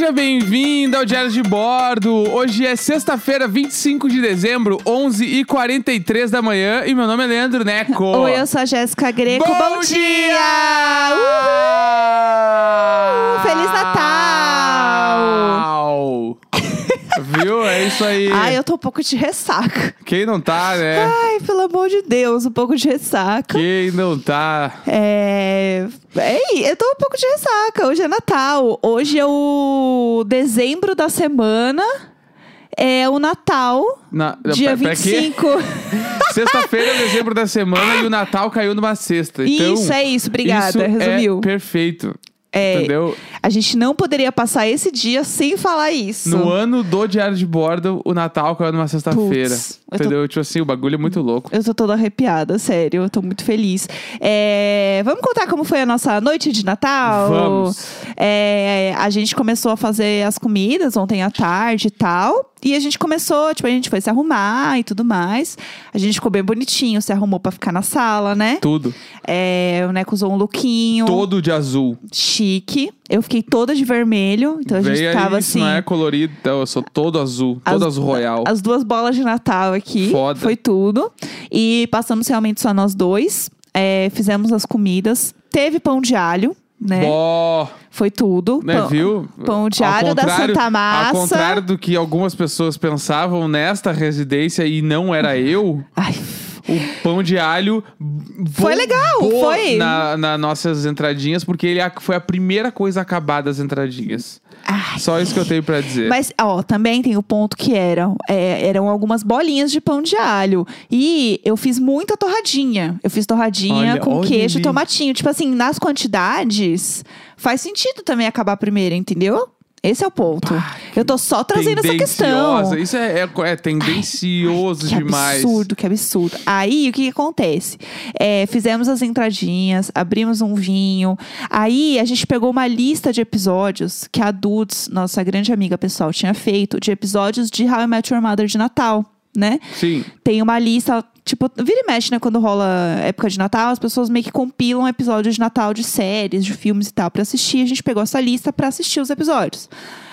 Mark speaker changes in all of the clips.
Speaker 1: Seja bem-vindo ao Diário de Bordo. Hoje é sexta-feira, 25 de dezembro, 11h43 da manhã. E meu nome é Leandro Neco.
Speaker 2: Oi, eu sou a Jéssica Greco.
Speaker 1: Bom,
Speaker 2: Bom,
Speaker 1: dia!
Speaker 2: Uhul!
Speaker 1: Viu? É isso aí.
Speaker 2: Ai, eu tô um pouco de ressaca.
Speaker 1: Quem não tá, né?
Speaker 2: Ai, pelo amor de Deus, um pouco de ressaca.
Speaker 1: Quem não tá?
Speaker 2: É. Ei, eu tô um pouco de ressaca. Hoje é Natal. Hoje é o dezembro da semana. É o Natal,
Speaker 1: Na-
Speaker 2: dia
Speaker 1: pra- pra quê?
Speaker 2: 25.
Speaker 1: Sexta-feira, dezembro da semana e o Natal caiu numa sexta. Então,
Speaker 2: Isso, é isso. Obrigada.
Speaker 1: isso
Speaker 2: Resumiu.
Speaker 1: É perfeito.
Speaker 2: É,
Speaker 1: Entendeu?
Speaker 2: A gente não poderia passar esse dia sem falar isso.
Speaker 1: No ano do diário de bordo, o Natal caiu numa sexta-feira.
Speaker 2: Putz, eu tô-
Speaker 1: Entendeu? Tipo assim, o bagulho é muito louco.
Speaker 2: Eu tô toda arrepiada, sério. Eu tô muito feliz. É, Vamos contar como foi a nossa noite de Natal?
Speaker 1: Vamos.
Speaker 2: É, a gente começou a fazer as comidas ontem à tarde e tal. E a gente começou, tipo, a gente foi se arrumar e tudo mais. A gente ficou bem bonitinho, se arrumou pra ficar na sala, né?
Speaker 1: Tudo.
Speaker 2: É, o Neco usou um lookinho
Speaker 1: Todo de azul.
Speaker 2: chique. Eu fiquei toda de vermelho. Então a gente
Speaker 1: Veio
Speaker 2: tava
Speaker 1: isso
Speaker 2: assim.
Speaker 1: não é colorido, então eu sou todo azul.
Speaker 2: As-
Speaker 1: Todo azul royal.
Speaker 2: As duas bolas de Natal aqui.
Speaker 1: Foda.
Speaker 2: Foi tudo. E passamos realmente só nós dois. É, fizemos as comidas. Teve pão de alho, né?
Speaker 1: Ó,
Speaker 2: Foi tudo.
Speaker 1: né,
Speaker 2: Pão-
Speaker 1: viu?
Speaker 2: Pão de
Speaker 1: Ao
Speaker 2: alho da Santa Massa.
Speaker 1: Ao contrário do que algumas pessoas pensavam nesta residência e não era eu,
Speaker 2: Ai,
Speaker 1: o pão de alho
Speaker 2: Foi legal, foi.
Speaker 1: Na, na nossas entradinhas, porque ele foi a primeira coisa a acabar das entradinhas.
Speaker 2: Ai.
Speaker 1: Só isso que eu tenho pra dizer.
Speaker 2: Mas, ó, também tem o ponto que eram, é, eram algumas bolinhas de pão de alho. E eu fiz muita torradinha. Eu fiz torradinha
Speaker 1: Olha,
Speaker 2: com
Speaker 1: olha
Speaker 2: queijo e tomatinho. Tipo assim, nas quantidades, faz sentido também acabar primeiro, entendeu? Esse é o ponto. Eu tô só trazendo essa questão.
Speaker 1: Isso é, é, é tendencioso
Speaker 2: que
Speaker 1: demais.
Speaker 2: absurdo, que absurdo. Aí, o que, que acontece? É, fizemos as entradinhas, abrimos um vinho. Aí, a gente pegou uma lista de episódios que a Dudes, nossa grande amiga pessoal, tinha feito, de episódios de How I Met Your Mother de Natal, né?
Speaker 1: Sim.
Speaker 2: Tem uma lista, tipo, vira e mexe, né? Quando rola época de Natal, as pessoas meio que compilam episódios de Natal de séries, de filmes e tal, pra assistir. A gente pegou essa lista pra assistir os episódios.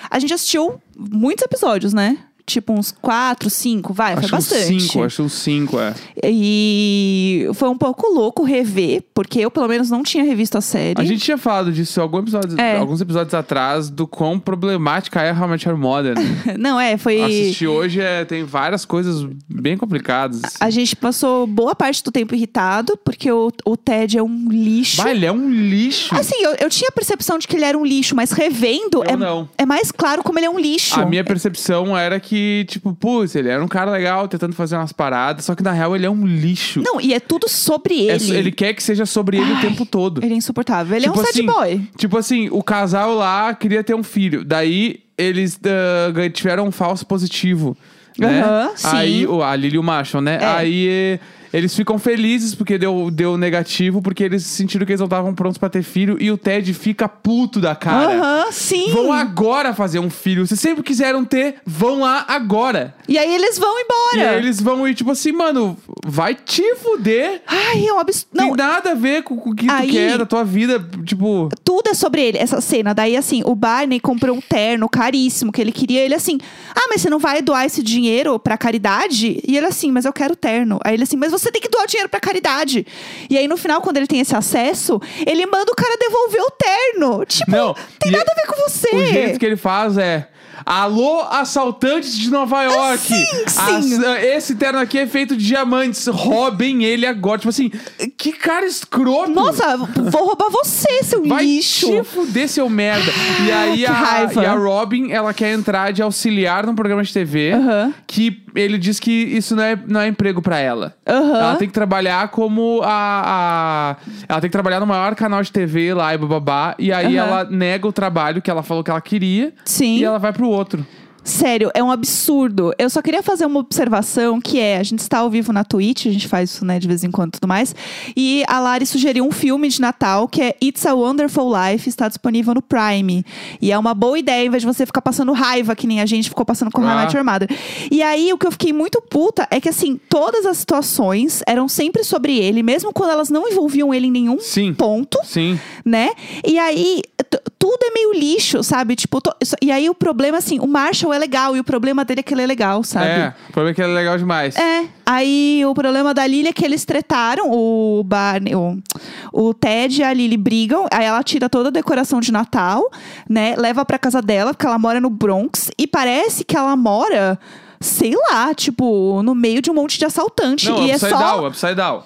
Speaker 2: A gente assistiu muitos episódios, né? Tipo, uns quatro, cinco, vai,
Speaker 1: acho
Speaker 2: foi
Speaker 1: uns
Speaker 2: bastante.
Speaker 1: cinco, acho uns cinco, é.
Speaker 2: E foi um pouco louco rever, porque eu, pelo menos, não tinha revisto a série.
Speaker 1: A gente tinha falado disso algum episódio,
Speaker 2: É.
Speaker 1: alguns episódios atrás, do quão problemática é How I Met Your Mother.
Speaker 2: Não, é, foi.
Speaker 1: Assistir hoje é, tem várias coisas bem complicadas.
Speaker 2: A gente passou boa parte do tempo irritado, porque o, o Ted é um lixo.
Speaker 1: Vai, ele é um lixo.
Speaker 2: Assim, eu, eu tinha a percepção de que ele era um lixo, mas revendo
Speaker 1: Eu
Speaker 2: é,
Speaker 1: não.
Speaker 2: é mais claro como ele é um lixo.
Speaker 1: A minha percepção era que, tipo, putz, ele era um cara legal tentando fazer umas paradas, só que na real ele é um lixo.
Speaker 2: Não, e é tudo sobre
Speaker 1: É
Speaker 2: ele.
Speaker 1: so- ele quer que seja sobre ele o tempo todo.
Speaker 2: Ele é insuportável. Ele
Speaker 1: Tipo
Speaker 2: é um sad
Speaker 1: assim,
Speaker 2: boy.
Speaker 1: Tipo assim, o casal lá queria ter um filho. Daí eles ah, gan- tiveram um falso positivo. Né?
Speaker 2: Aham, sim.
Speaker 1: Aí, o- a Lily e o Marshall, né?
Speaker 2: É.
Speaker 1: Aí eh, eles ficam felizes porque deu, deu negativo, porque eles sentiram que eles não estavam prontos pra ter filho. E o Ted fica puto da cara.
Speaker 2: Aham, sim.
Speaker 1: Vão agora fazer um filho. Vocês sempre quiseram ter, vão lá agora.
Speaker 2: E aí eles vão
Speaker 1: E
Speaker 2: embora.
Speaker 1: aí eles vão ir, tipo assim, mano, vai te fuder.
Speaker 2: Ai, é um absurdo.
Speaker 1: Tem
Speaker 2: Não,
Speaker 1: nada a ver com, com o que
Speaker 2: Aí-
Speaker 1: tu quer da tua vida. Tipo.
Speaker 2: tudo é sobre ele, essa cena. Daí, assim, o Barney comprou um terno caríssimo que ele queria. Ele assim, ah, mas você não vai doar esse dinheiro pra caridade? E ele assim, mas eu quero terno. Aí ele assim, mas você tem que doar dinheiro pra caridade. E aí, no final, quando ele tem esse acesso, ele manda o cara devolver o terno. Tipo,
Speaker 1: Não,
Speaker 2: tem
Speaker 1: e
Speaker 2: nada a ver com você.
Speaker 1: O jeito que ele faz é. Alô, assaltantes de Nova York!
Speaker 2: sim, sim.
Speaker 1: As- esse terno aqui é feito de diamantes. Roubem ele agora. Tipo assim, que cara escroto!
Speaker 2: Nossa, vou roubar você, seu
Speaker 1: Vai
Speaker 2: lixo.
Speaker 1: te fuder, seu merda. E aí a,
Speaker 2: raiva.
Speaker 1: e a Robin, ela quer entrar de auxiliar num programa de TV.
Speaker 2: Aham.
Speaker 1: Que ele diz que isso não é, não é emprego pra ela.
Speaker 2: Aham.
Speaker 1: Ela tem que trabalhar como a, a- Ela tem que trabalhar no maior canal de TV lá e bababá. E aí
Speaker 2: Aham.
Speaker 1: ela nega o trabalho que ela falou que ela queria.
Speaker 2: Sim.
Speaker 1: E ela vai pro outro.
Speaker 2: Sério, é um absurdo. Eu só queria fazer uma observação que é, a gente está ao vivo na Twitch, a gente faz isso, né, de vez em quando e tudo mais. E a Lari sugeriu um filme de Natal que é It's a Wonderful Life, está disponível no Prime. E é uma boa ideia, em vez de você ficar passando raiva, que nem a gente ficou passando com
Speaker 1: Ah.
Speaker 2: Met Your Mother. E aí, o que eu fiquei muito puta é que, assim, todas as situações eram sempre sobre ele, mesmo quando elas não envolviam ele em nenhum
Speaker 1: Sim.
Speaker 2: ponto
Speaker 1: Sim.
Speaker 2: né? E aí, tudo é meio lixo, sabe? Tipo, e aí o problema, assim, o Marshall é legal e o problema dele é que ele é legal, sabe?
Speaker 1: É, o problema é que ele é legal demais.
Speaker 2: É. Aí o problema da Lily é que eles tretaram, o Barney, o, o Ted e a Lily brigam, aí ela tira toda a decoração de Natal, né? Leva pra casa dela, porque ela mora no Bronx, e parece que ela mora, sei lá, tipo, no meio de um monte de assaltante.
Speaker 1: Não,
Speaker 2: e é
Speaker 1: upside
Speaker 2: só.
Speaker 1: down, upside down.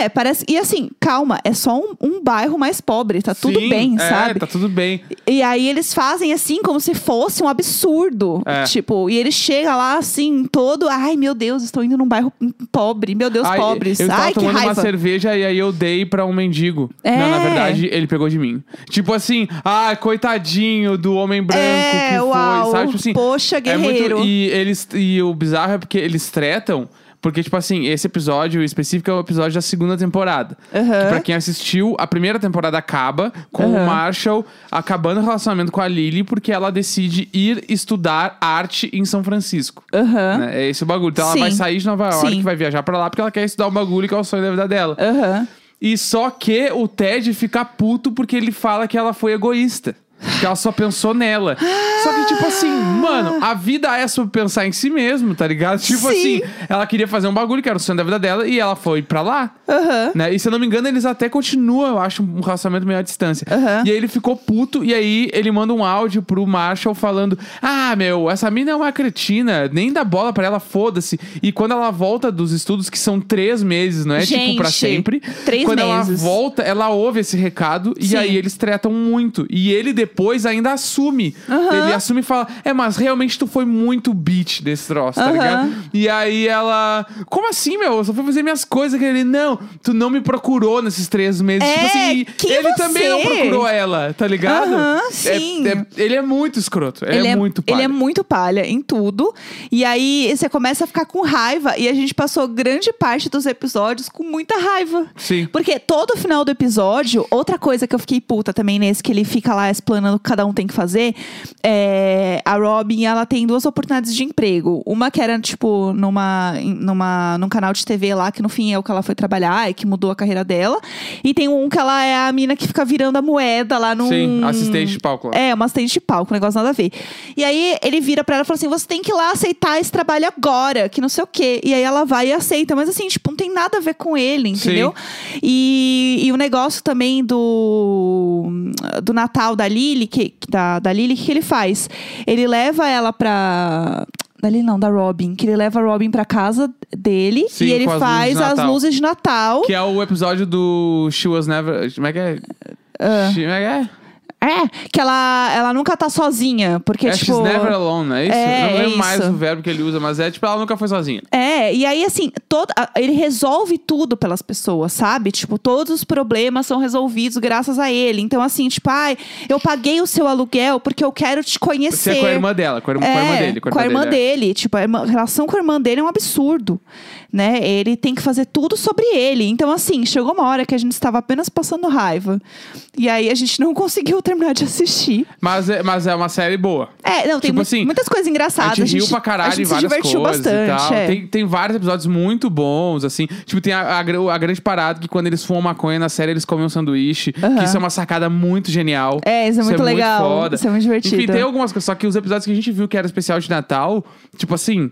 Speaker 2: É, parece. E assim, calma, é só um, um bairro mais pobre, tá tudo
Speaker 1: Sim,
Speaker 2: bem,
Speaker 1: é,
Speaker 2: sabe?
Speaker 1: tá tudo bem.
Speaker 2: E aí eles fazem assim, como se fosse um absurdo.
Speaker 1: É.
Speaker 2: Tipo, e ele chega lá assim, todo. Ai, meu Deus, estou indo num bairro pobre. Meu Deus,
Speaker 1: Ai,
Speaker 2: pobres.
Speaker 1: Eu tava
Speaker 2: Ai, que
Speaker 1: tomando
Speaker 2: raiva.
Speaker 1: uma cerveja e aí eu dei pra um mendigo.
Speaker 2: É.
Speaker 1: Não, na verdade, ele pegou de mim. Tipo assim, ah, coitadinho do homem branco
Speaker 2: É,
Speaker 1: que
Speaker 2: uau.
Speaker 1: foi, sabe? Tipo assim,
Speaker 2: Poxa,
Speaker 1: é muito-
Speaker 2: guerreiro.
Speaker 1: e, eles, e o bizarro é porque eles tretam. Porque, tipo assim, esse episódio específico é o episódio da segunda temporada.
Speaker 2: Aham.
Speaker 1: Que pra quem assistiu, a primeira temporada acaba com
Speaker 2: Aham.
Speaker 1: o Marshall acabando o relacionamento com a Lily porque ela decide ir estudar arte em São Francisco.
Speaker 2: Aham.
Speaker 1: Né? É esse o bagulho. Então ela
Speaker 2: Sim.
Speaker 1: vai sair de Nova York,
Speaker 2: Sim.
Speaker 1: vai viajar pra lá porque ela quer estudar um bagulho que é o sonho da vida dela.
Speaker 2: Aham.
Speaker 1: E só que o Ted fica puto porque ele fala que ela foi egoísta. Que ela só pensou nela. Só que, tipo assim, mano, a vida é sobre pensar em si mesmo, tá ligado? Tipo
Speaker 2: Sim.
Speaker 1: assim, ela queria fazer um bagulho que era o sonho da vida dela e ela foi pra lá.
Speaker 2: Aham.
Speaker 1: Né? E se eu não me engano, eles até continuam, eu acho, um relacionamento meio à distância.
Speaker 2: Aham.
Speaker 1: E aí ele ficou puto, e aí ele manda um áudio pro Marshall falando: Ah, meu, essa mina é uma cretina, nem dá bola pra ela, foda-se. E quando ela volta dos estudos, que são três meses, não é tipo pra
Speaker 2: Gente,
Speaker 1: sempre.
Speaker 2: três
Speaker 1: quando
Speaker 2: meses.
Speaker 1: ela volta, ela ouve esse recado, e
Speaker 2: Sim.
Speaker 1: aí eles tretam muito. E ele depois ainda assume.
Speaker 2: Aham.
Speaker 1: Ele assume e fala: É, mas realmente tu foi muito bitch desse troço, tá ligado? E aí ela. Como assim, meu? Eu só fui fazer minhas coisas. Que ele, não, tu não me procurou nesses três meses.
Speaker 2: É,
Speaker 1: tipo assim, ele
Speaker 2: você?
Speaker 1: também não procurou ela, tá ligado? É-
Speaker 2: sim.
Speaker 1: é- ele é muito escroto. Ele, é, muito
Speaker 2: Ele
Speaker 1: palha.
Speaker 2: é muito palha em tudo. E aí você começa a ficar com raiva. E a gente passou grande parte dos episódios com muita raiva.
Speaker 1: Sim.
Speaker 2: Porque todo final do episódio, outra coisa que eu fiquei puta também nesse, que ele fica lá explanando o que cada um tem que fazer, é a Robin, ela tem duas oportunidades de emprego. Uma que era, tipo, numa, numa, num canal de TV lá, que no fim é o que ela foi trabalhar e que mudou a carreira dela. E tem um que ela é a mina que fica virando a moeda lá no.
Speaker 1: Sim, assistente de palco.
Speaker 2: É, uma assistente de palco, um negócio nada a ver. E aí ele vira pra ela e fala assim: você tem que ir lá aceitar esse trabalho agora, que não sei o quê. E aí ela vai e aceita, mas assim, tipo, não tem nada a ver com ele, entendeu? E, e o negócio também do, do Natal da Lily, que, da, da Lily, o que, que ele faz? Ele leva ela pra. Da Lily não, da Robin. Que ele leva a Robin pra casa dele
Speaker 1: Sim,
Speaker 2: e ele
Speaker 1: com as luzes
Speaker 2: faz
Speaker 1: de
Speaker 2: as
Speaker 1: Natal.
Speaker 2: luzes de Natal.
Speaker 1: Que é o episódio do She Was Never. Como é que é?
Speaker 2: Ah.
Speaker 1: She- Como é que é?
Speaker 2: É, que ela, ela nunca tá sozinha. Porque,
Speaker 1: é
Speaker 2: tipo.
Speaker 1: She's Never Alone, não é isso?
Speaker 2: É,
Speaker 1: Eu não lembro
Speaker 2: é
Speaker 1: mais o verbo que ele usa, mas é tipo, ela nunca foi sozinha.
Speaker 2: É, e aí assim, todo, a- ele resolve tudo pelas pessoas, sabe? Tipo, todos os problemas são resolvidos graças a ele. Então, assim, tipo, ai, eu paguei o seu aluguel porque eu quero te
Speaker 1: Você
Speaker 2: conhecer.
Speaker 1: é com a irmã dela, com a irmã, com a irmã
Speaker 2: É,
Speaker 1: dele.
Speaker 2: com a irmã
Speaker 1: dele. é.
Speaker 2: dele. Tipo, a, irmã- a relação com a irmã dele é um absurdo, né? Ele tem que fazer tudo sobre ele. Então, assim, chegou uma hora que a gente estava apenas passando raiva. E aí a gente não conseguiu terminar de assistir.
Speaker 1: Mas é, mas é uma série boa.
Speaker 2: É, não, tem
Speaker 1: Tipo
Speaker 2: mu-
Speaker 1: assim,
Speaker 2: muitas coisas engraçadas.
Speaker 1: A gente riu pra
Speaker 2: a
Speaker 1: caralho
Speaker 2: gente
Speaker 1: em
Speaker 2: se
Speaker 1: várias
Speaker 2: divertiu
Speaker 1: coisas
Speaker 2: bastante. é.
Speaker 1: Tem, tem vários episódios muito bons, assim. Tipo, tem a, a, a grande parada que quando eles fumam maconha na série, eles comem um sanduíche. Que isso é uma sacada muito genial.
Speaker 2: É, isso é muito legal.
Speaker 1: foda.
Speaker 2: Isso é muito divertido.
Speaker 1: Enfim, tem algumas coisas. Só que os episódios que a gente viu que era especial de Natal, tipo assim...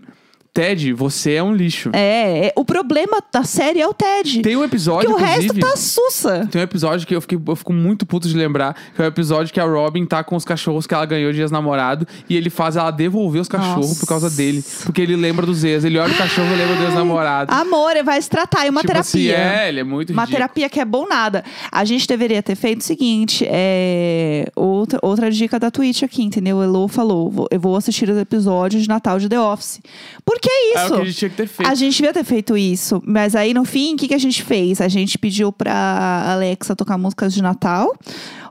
Speaker 1: Ted, você é um lixo.
Speaker 2: É, é, o problema da série é o Ted.
Speaker 1: Tem um episódio,
Speaker 2: Porque o resto tá sussa.
Speaker 1: Tem um episódio que eu, fiquei, eu fico muito puto de lembrar, que é o episódio que a Robin tá com os cachorros que ela ganhou de ex-namorado e ele faz ela devolver os cachorros
Speaker 2: Nossa.
Speaker 1: por causa dele. Porque ele lembra dos ex. Ele olha o cachorro e lembra do ex-namorado.
Speaker 2: Amor, vai se tratar. É uma
Speaker 1: tipo
Speaker 2: terapia.
Speaker 1: Assim, é, ele é muito
Speaker 2: Uma
Speaker 1: ridículo.
Speaker 2: terapia que é bom nada. A gente deveria ter feito o seguinte: é... outra, outra dica da Twitch aqui, entendeu? O Elo falou: eu vou assistir os episódios de Natal de The Office. Por que
Speaker 1: É
Speaker 2: isso?
Speaker 1: o que a gente tinha que ter feito.
Speaker 2: A gente devia ter feito isso. Mas aí, no fim, o que, que a gente fez? A gente pediu pra Alexa tocar músicas de Natal.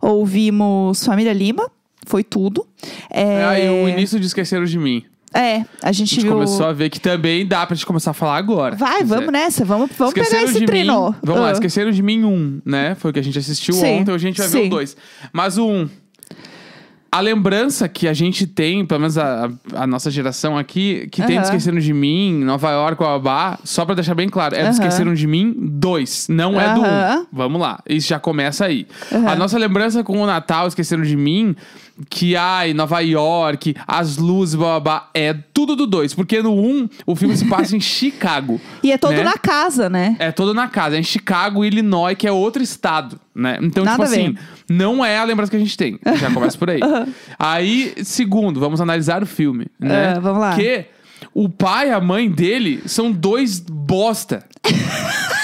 Speaker 2: Ouvimos Família Lima. Foi tudo. É,
Speaker 1: É, aí o início de Esqueceram de Mim.
Speaker 2: é, a
Speaker 1: A
Speaker 2: gente,
Speaker 1: gente
Speaker 2: viu.
Speaker 1: começou a ver que também dá pra gente começar a falar agora.
Speaker 2: Vai, vamos nessa. Vamos, vamos pegar esse trenó.
Speaker 1: Mim. Vamos lá,
Speaker 2: Ah.
Speaker 1: Esqueceram de Mim 1, né? Foi o que a gente assistiu
Speaker 2: Sim,
Speaker 1: ontem, hoje a gente vai ver
Speaker 2: sim.
Speaker 1: o 2. Mas o 1. A lembrança que a gente tem, pelo menos a, a- nossa geração aqui, que tem do
Speaker 2: Aham.
Speaker 1: Esqueceram de Mim, Nova York, Babá, só pra deixar bem claro, é do
Speaker 2: Aham.
Speaker 1: Esqueceram de Mim 2, não é do 1.
Speaker 2: Aham.
Speaker 1: Vamos lá, isso já começa aí. A nossa lembrança com o Natal, Esqueceram de Mim, que ai, Nova York, as luzes, babá, é tudo do 2, porque no 1 o filme se passa em Chicago.
Speaker 2: E é todo
Speaker 1: né?
Speaker 2: na casa, né?
Speaker 1: É todo na casa, é em Chicago, Illinois, que é outro estado, né? Então,
Speaker 2: Nada
Speaker 1: tipo assim, não é a lembrança que a gente tem. Já começa por aí. Aí, segundo, vamos analisar o filme, né?
Speaker 2: Ah, vamos lá.
Speaker 1: Que o pai e a mãe dele são dois bosta.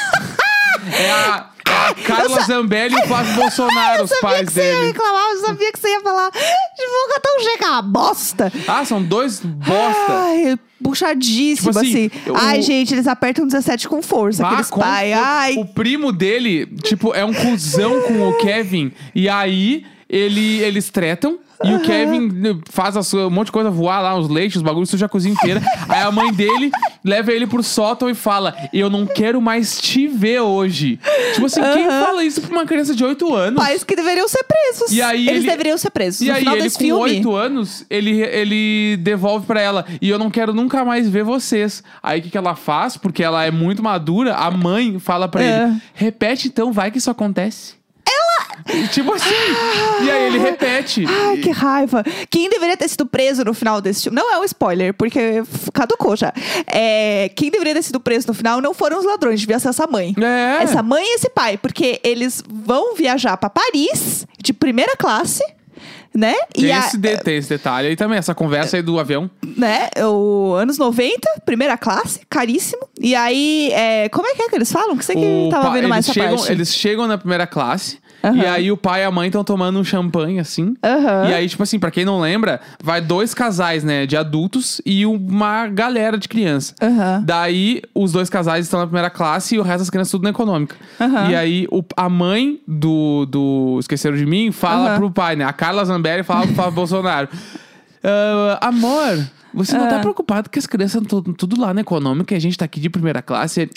Speaker 1: é é Carla Zambelli e o Flávio Bolsonaro, os
Speaker 2: eu sabia
Speaker 1: pais
Speaker 2: que você ia
Speaker 1: dele.
Speaker 2: reclamar, eu sabia que você ia falar. Tipo, tão chega uma bosta.
Speaker 1: Ah, são dois bosta.
Speaker 2: Ai, puxadíssimo,
Speaker 1: Tipo assim,
Speaker 2: assim.
Speaker 1: o-
Speaker 2: Ai, gente, eles apertam 17 com força,
Speaker 1: Ah,
Speaker 2: aqueles pai.
Speaker 1: o-
Speaker 2: Ai,
Speaker 1: O primo dele, tipo, é um cuzão com o Kevin. E aí, ele, eles tretam. E o Kevin né, faz as- um monte de coisa voar lá, os leites, os bagulhos, suja a cozinha inteira. aí a mãe dele leva ele pro sótão e fala: Eu não quero mais te ver hoje. Tipo assim, quem
Speaker 2: Aham.
Speaker 1: fala isso pra uma criança de 8 anos?
Speaker 2: pais que deveriam ser presos.
Speaker 1: E aí
Speaker 2: eles
Speaker 1: ele-
Speaker 2: deveriam ser presos.
Speaker 1: E
Speaker 2: no
Speaker 1: aí,
Speaker 2: final
Speaker 1: ele
Speaker 2: desse
Speaker 1: com
Speaker 2: filme.
Speaker 1: 8 anos, ele, ele devolve pra ela. E eu não quero nunca mais ver vocês. Aí o que, que ela faz? Porque ela é muito madura, a mãe fala pra
Speaker 2: É.
Speaker 1: ele: repete então, vai que isso acontece. Tipo assim. e aí ele repete.
Speaker 2: Ai, que raiva. Quem deveria ter sido preso no final desse filme. Não é um spoiler, porque caducou já. É, quem deveria ter sido preso no final não foram os ladrões, devia ser essa mãe.
Speaker 1: É.
Speaker 2: Essa mãe e esse pai, porque eles vão viajar pra Paris de primeira classe, né?
Speaker 1: Tem,
Speaker 2: e a-
Speaker 1: esse de- tem esse detalhe aí também, essa conversa aí do avião.
Speaker 2: né? O anos 90, primeira classe, caríssimo. E aí, é, como é que é que eles falam? Que você que
Speaker 1: O
Speaker 2: tava vendo mais
Speaker 1: chegam. Eles chegam na primeira classe.
Speaker 2: Aham.
Speaker 1: E aí o pai e a mãe estão tomando um champanhe, assim.
Speaker 2: Aham.
Speaker 1: E aí, tipo assim, pra quem não lembra, vai dois casais, né, de adultos e uma galera de criança.
Speaker 2: Aham.
Speaker 1: Daí, os dois casais estão na primeira classe e o resto das crianças tudo na econômica. E aí, o- a mãe do, do Esqueceram de Mim fala pro pai, né? A Carla Zambelli fala pro Flávio Bolsonaro. "Ah, amor, você não tá
Speaker 2: Ah.
Speaker 1: preocupado que as crianças estão tudo lá na econômica e a gente tá aqui de primeira classe?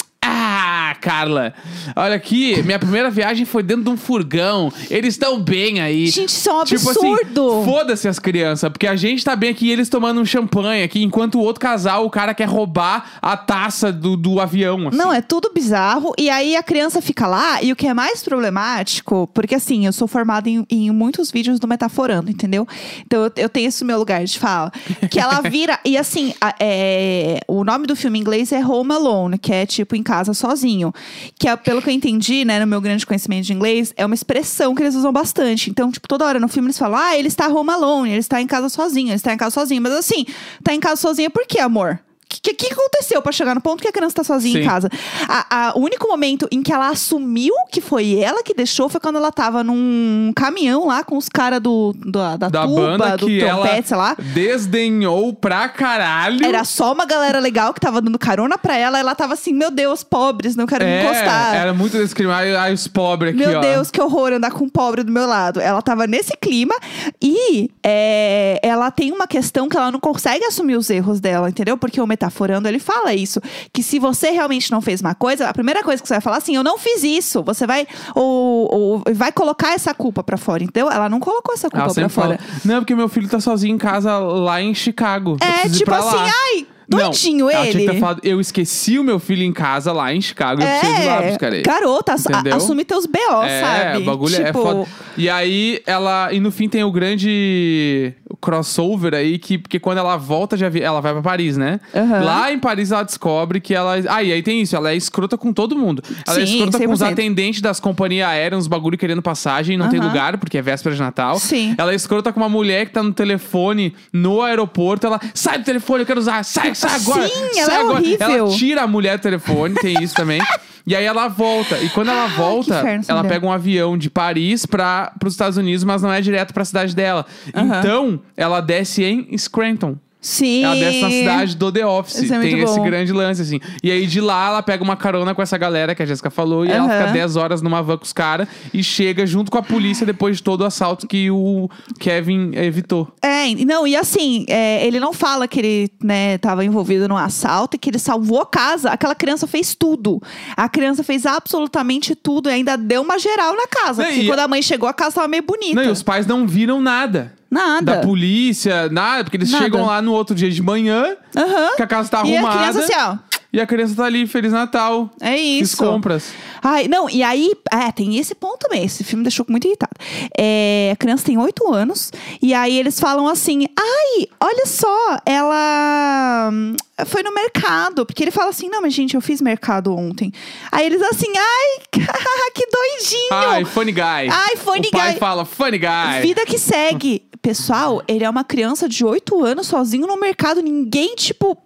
Speaker 1: Carla, olha aqui, minha primeira viagem foi dentro de um furgão. Eles estão bem aí.
Speaker 2: Gente, isso é um
Speaker 1: Tipo assim,
Speaker 2: absurdo.
Speaker 1: foda-se as crianças, porque a gente tá bem aqui e eles tomando um champanhe aqui, enquanto o outro casal, o cara quer roubar a taça do, do avião. assim.
Speaker 2: Não, é tudo bizarro. E aí a criança fica lá, e o que é mais problemático, porque assim, eu sou formada em, em muitos vídeos do Metaforando, entendeu? Então eu, eu tenho esse meu lugar de fala. Que ela vira. e assim, a- é, o nome do filme em inglês é Home Alone, que é tipo em casa sozinho. Que é, pelo que eu entendi, né, no meu grande conhecimento de inglês, é uma expressão que eles usam bastante. Então, tipo, toda hora no filme eles falam, ah, ele está home alone, ele está em casa sozinho, ele está em casa sozinho. Mas assim, tá em casa sozinho por quê, amor? O que, que, aconteceu pra chegar no ponto que a criança tá sozinha em
Speaker 1: Sim.
Speaker 2: casa? A, a- o único momento em que ela assumiu que foi ela que deixou foi quando ela tava num caminhão lá com os caras do, do- da,
Speaker 1: da
Speaker 2: tuba,
Speaker 1: banda
Speaker 2: do
Speaker 1: que
Speaker 2: trompete, sei lá.
Speaker 1: desdenhou pra caralho.
Speaker 2: Era só uma galera legal que tava dando carona pra ela. Ela tava assim, meu Deus, pobres, não quero me
Speaker 1: é,
Speaker 2: encostar.
Speaker 1: Era muito desse clima. Ai, ai, os pobres aqui,
Speaker 2: Meu
Speaker 1: ó.
Speaker 2: Deus, que horror andar com um pobre do meu lado. Ela tava nesse clima e é, ela tem uma questão que ela não consegue assumir os erros dela, entendeu? Porque o metaforando ele fala isso, que se você realmente não fez uma coisa, a primeira coisa que você vai falar assim, eu não fiz isso. Você vai ou, ou vai colocar essa culpa pra fora, entendeu? Ela não colocou essa culpa
Speaker 1: Ela
Speaker 2: pra fora.
Speaker 1: fala, não, porque meu filho tá sozinho em casa lá em Chicago. Eu
Speaker 2: É tipo assim,
Speaker 1: lá.
Speaker 2: ai, doidinho
Speaker 1: não,
Speaker 2: ele.
Speaker 1: falado, eu esqueci o meu filho em casa lá em Chicago, eu preciso ir lá buscar ele.
Speaker 2: É, garota,
Speaker 1: Entendeu?
Speaker 2: assume teus B.O.,
Speaker 1: É,
Speaker 2: sabe?
Speaker 1: o bagulho é
Speaker 2: tipo,
Speaker 1: foda. E aí, ela. E no fim tem o grande crossover aí, que porque quando ela volta, já vi, ela vai pra Paris, né?
Speaker 2: Aham.
Speaker 1: Lá em Paris ela descobre que ela. Ah, e aí tem isso, ela é escrota com todo mundo. Ela é
Speaker 2: Sim,
Speaker 1: escrota com os
Speaker 2: 100%.
Speaker 1: atendentes das companhias aéreas, uns bagulho querendo passagem, não tem
Speaker 2: Aham.
Speaker 1: lugar, porque é véspera de Natal.
Speaker 2: Sim.
Speaker 1: Ela é escrota com uma mulher que tá no telefone no aeroporto. Ela sai do telefone, eu quero usar. Sai, sai agora.
Speaker 2: Sim,
Speaker 1: sai
Speaker 2: ela é
Speaker 1: agora.
Speaker 2: horrível.
Speaker 1: Ela tira a mulher do telefone, tem isso também. E aí ela volta. E quando ela volta,
Speaker 2: inferno
Speaker 1: ela pega um avião de Paris para os Estados Unidos, mas não é direto pra cidade dela.
Speaker 2: Aham.
Speaker 1: Então, ela desce em Scranton.
Speaker 2: Sim.
Speaker 1: Ela desce na cidade do The Office.
Speaker 2: Isso é
Speaker 1: Tem
Speaker 2: muito
Speaker 1: esse
Speaker 2: bom.
Speaker 1: grande lance, assim. E aí de lá ela pega uma carona com essa galera que a Jéssica falou. E ela
Speaker 2: Aham.
Speaker 1: fica 10 horas numa van com os caras e chega junto com a polícia depois de todo o assalto que o Kevin evitou.
Speaker 2: É, não, e assim, é, ele não fala que ele, né, tava envolvido num assalto e que ele salvou a casa. Aquela criança fez tudo. A criança fez absolutamente tudo e ainda deu uma geral na casa.
Speaker 1: Não,
Speaker 2: porque
Speaker 1: e-
Speaker 2: quando a mãe chegou, a casa tava meio bonita.
Speaker 1: Não, e os pais não viram nada.
Speaker 2: Nada.
Speaker 1: da polícia, nada, porque eles
Speaker 2: Nada.
Speaker 1: chegam lá no outro dia de manhã,
Speaker 2: Aham.
Speaker 1: que a casa tá
Speaker 2: E a
Speaker 1: arrumada.
Speaker 2: criança assim, ó.
Speaker 1: E a criança tá ali, Feliz Natal.
Speaker 2: É
Speaker 1: Fiz
Speaker 2: isso.
Speaker 1: compras.
Speaker 2: Ai, não, e aí, é, tem esse ponto também. Esse filme me deixou muito irritada. É, a criança tem oito anos, e aí eles falam assim: ai, olha só, ela hum, foi no mercado. Porque ele fala assim: não, mas gente, eu fiz mercado ontem. Aí eles assim: ai, que doidinho.
Speaker 1: Ai, funny guy.
Speaker 2: Ai, funny
Speaker 1: o pai
Speaker 2: guy.
Speaker 1: fala, funny guy.
Speaker 2: Vida que segue. Pessoal, ele é uma criança de 8 anos sozinho no mercado. Ninguém, tipo,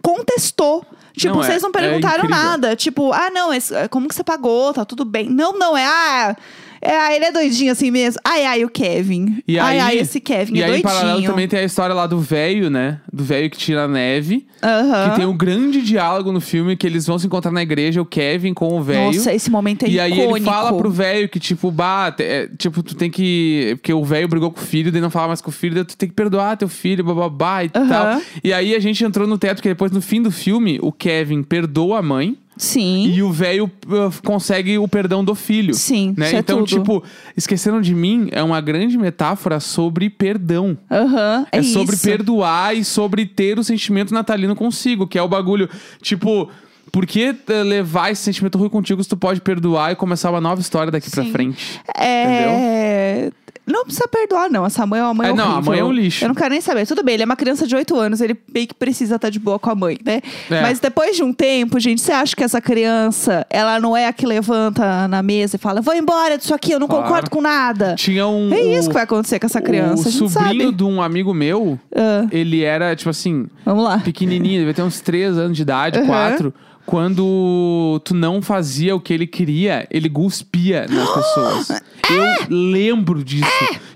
Speaker 2: contestou. Tipo,
Speaker 1: Não, é-
Speaker 2: vocês não
Speaker 1: é
Speaker 2: perguntaram
Speaker 1: incrível.
Speaker 2: nada. Tipo, ah, não, esse- como que você pagou? Tá tudo bem. Não, não, é, ah, é, ah, ele é doidinho assim mesmo. Ai, ai, o Kevin.
Speaker 1: E
Speaker 2: ai,
Speaker 1: aí,
Speaker 2: ai, esse Kevin
Speaker 1: e
Speaker 2: é
Speaker 1: aí, em
Speaker 2: doidinho.
Speaker 1: paralelo, também tem a história lá do velho, né? Do velho que tira a neve.
Speaker 2: Aham.
Speaker 1: Que tem um grande diálogo no filme que eles vão se encontrar na igreja, o Kevin com o velho.
Speaker 2: Nossa, esse momento é
Speaker 1: E aí
Speaker 2: icônico.
Speaker 1: ele fala pro velho que, tipo, bah, é, tipo, tu tem que. Porque o velho brigou com o filho, daí não fala mais com o filho, daí tu tem que perdoar teu filho, bababá e
Speaker 2: Aham.
Speaker 1: tal. E aí a gente entrou no teto, que depois, no fim do filme, o Kevin perdoa a mãe.
Speaker 2: Sim.
Speaker 1: E o velho uh, consegue o perdão do filho.
Speaker 2: Sim,
Speaker 1: né?
Speaker 2: é
Speaker 1: Então,
Speaker 2: tudo.
Speaker 1: tipo, esqueceram de mim é uma grande metáfora sobre perdão.
Speaker 2: Aham, é,
Speaker 1: É, sobre
Speaker 2: isso.
Speaker 1: perdoar e sobre ter o sentimento natalino consigo, que é o bagulho, tipo, por que eh, levar esse sentimento ruim contigo se tu pode perdoar e começar uma nova história daqui pra
Speaker 2: Sim.
Speaker 1: frente?
Speaker 2: É. Não precisa perdoar, não. Essa mãe é uma mãe
Speaker 1: É, não, a
Speaker 2: horrível.
Speaker 1: mãe é um lixo.
Speaker 2: Eu não quero nem saber. Tudo bem, ele é uma criança de 8 anos, ele meio que precisa estar de boa com a mãe, né?
Speaker 1: É.
Speaker 2: Mas depois de um tempo, gente, você acha que essa criança, ela não é a que levanta na mesa e fala: vou embora disso aqui, eu não
Speaker 1: Claro.
Speaker 2: concordo com nada.
Speaker 1: Tinha um.
Speaker 2: É isso que vai acontecer com essa criança.
Speaker 1: O sobrinho
Speaker 2: sabe.
Speaker 1: de um amigo meu,
Speaker 2: Ah,
Speaker 1: ele era, tipo assim,
Speaker 2: vamos lá.
Speaker 1: pequenininho, devia ter uns 3 anos de idade,
Speaker 2: Aham.
Speaker 1: 4. Quando tu não fazia o que ele queria, ele cuspia nas pessoas. Eu lembro disso.